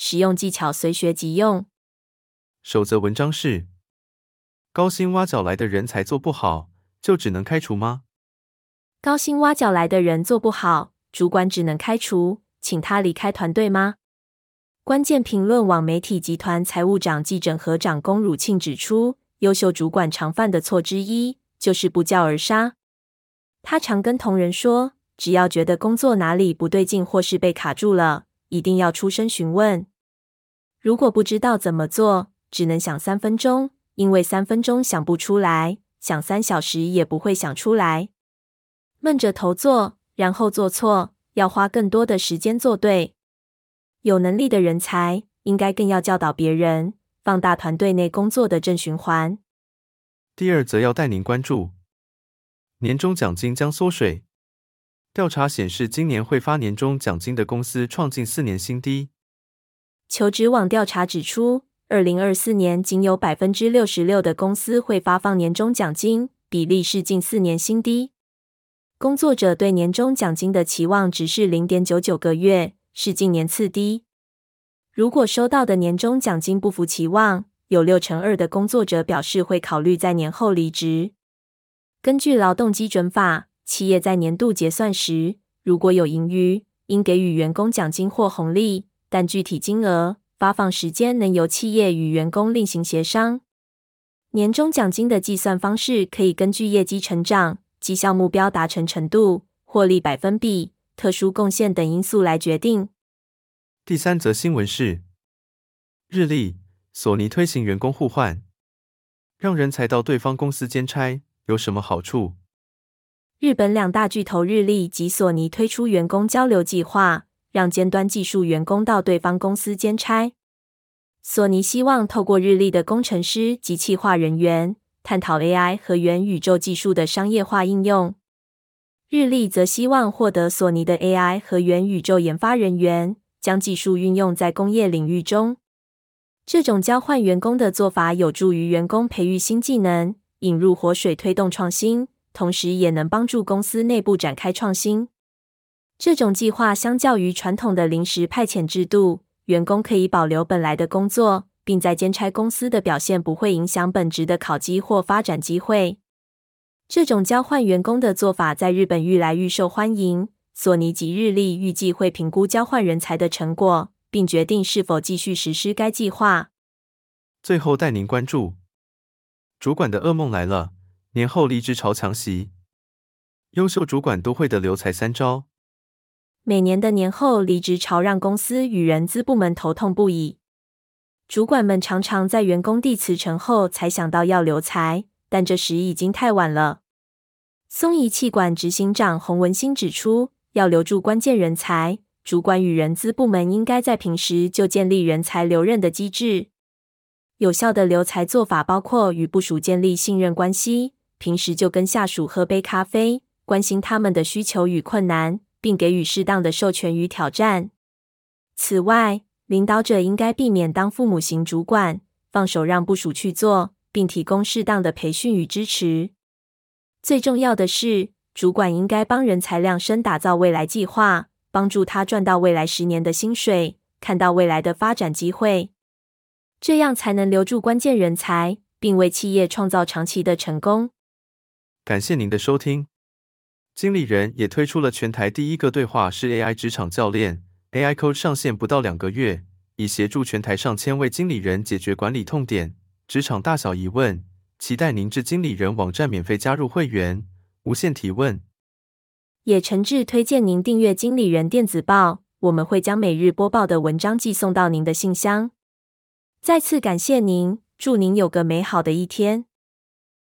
实用技巧随学即用。守则文章是：高薪挖角来的人才做不好，就只能开除吗？高薪挖角来的人做不好，主管只能开除，请他离开团队吗？关键评论网媒体集团财务长暨整合长龚汝庆指出，优秀主管常犯的错之一就是不教而杀。他常跟同仁说，只要觉得工作哪里不对劲或是被卡住了，一定要出声询问。如果不知道怎么做，只能想三分钟，因为三分钟想不出来，想三小时也不会想出来。闷着头做，然后做错，要花更多的时间做对。有能力的人才，应该更要教导别人，放大团队内工作的正循环。第二则要带您关注，年终奖金将缩水。调查显示，今年会发年终奖金的公司创近四年新低。求职网调查指出，二零二四年仅有百分之六十六的公司会发放年终奖金，比例是近四年新低。工作者对年终奖金的期望值是零点九九个月，是近年次低。如果收到的年终奖金不符期望，有六成二的工作者表示会考虑在年后离职。根据劳动基准法。企业在年度结算时，如果有盈余，应给予员工奖金或红利，但具体金额、发放时间能由企业与员工另行协商。年终奖金的计算方式可以根据业绩成长、绩效目标达成程度、获利百分比、特殊贡献等因素来决定。第三则新闻是：日历、索尼推行员工互换，让人才到对方公司兼差，有什么好处？日本两大巨头日立及索尼推出员工交流计划，让尖端技术员工到对方公司兼差。索尼希望透过日立的工程师及企划人员，探讨 AI 和元宇宙技术的商业化应用。日立则希望获得索尼的 AI 和元宇宙研发人员，将技术运用在工业领域中。这种交换员工的做法，有助于员工培育新技能，引入活水，推动创新。同时，也能帮助公司内部展开创新。这种计划相较于传统的临时派遣制度，员工可以保留本来的工作，并在兼差公司的表现不会影响本职的考绩或发展机会。这种交换员工的做法在日本愈来愈受欢迎。索尼及日立预计会评估交换人才的成果，并决定是否继续实施该计划。最后带您关注：主管的噩梦来了。年后离职潮强袭，优秀主管都会的留才三招。每年的年后离职潮让公司与人资部门头痛不已。主管们常常在员工递辞呈后才想到要留才，但这时已经太晚了。松仪气管执行长洪文新指出，要留住关键人才，主管与人资部门应该在平时就建立人才留任的机制。有效的留才做法包括与部属建立信任关系。平时就跟下属喝杯咖啡，关心他们的需求与困难，并给予适当的授权与挑战。此外，领导者应该避免当父母型主管，放手让部属去做，并提供适当的培训与支持。最重要的是，主管应该帮人才量身打造未来计划，帮助他赚到未来十年的薪水，看到未来的发展机会，这样才能留住关键人才，并为企业创造长期的成功。感谢您的收听。经理人也推出了全台第一个对话式 AI 职场教练，AI Coach 上线不到两个月，已协助全台上千位经理人解决管理痛点、职场大小疑问。期待您至经理人网站免费加入会员，无限提问。也诚挚推荐您订阅经理人电子报，我们会将每日播报的文章寄送到您的信箱。再次感谢您，祝您有个美好的一天。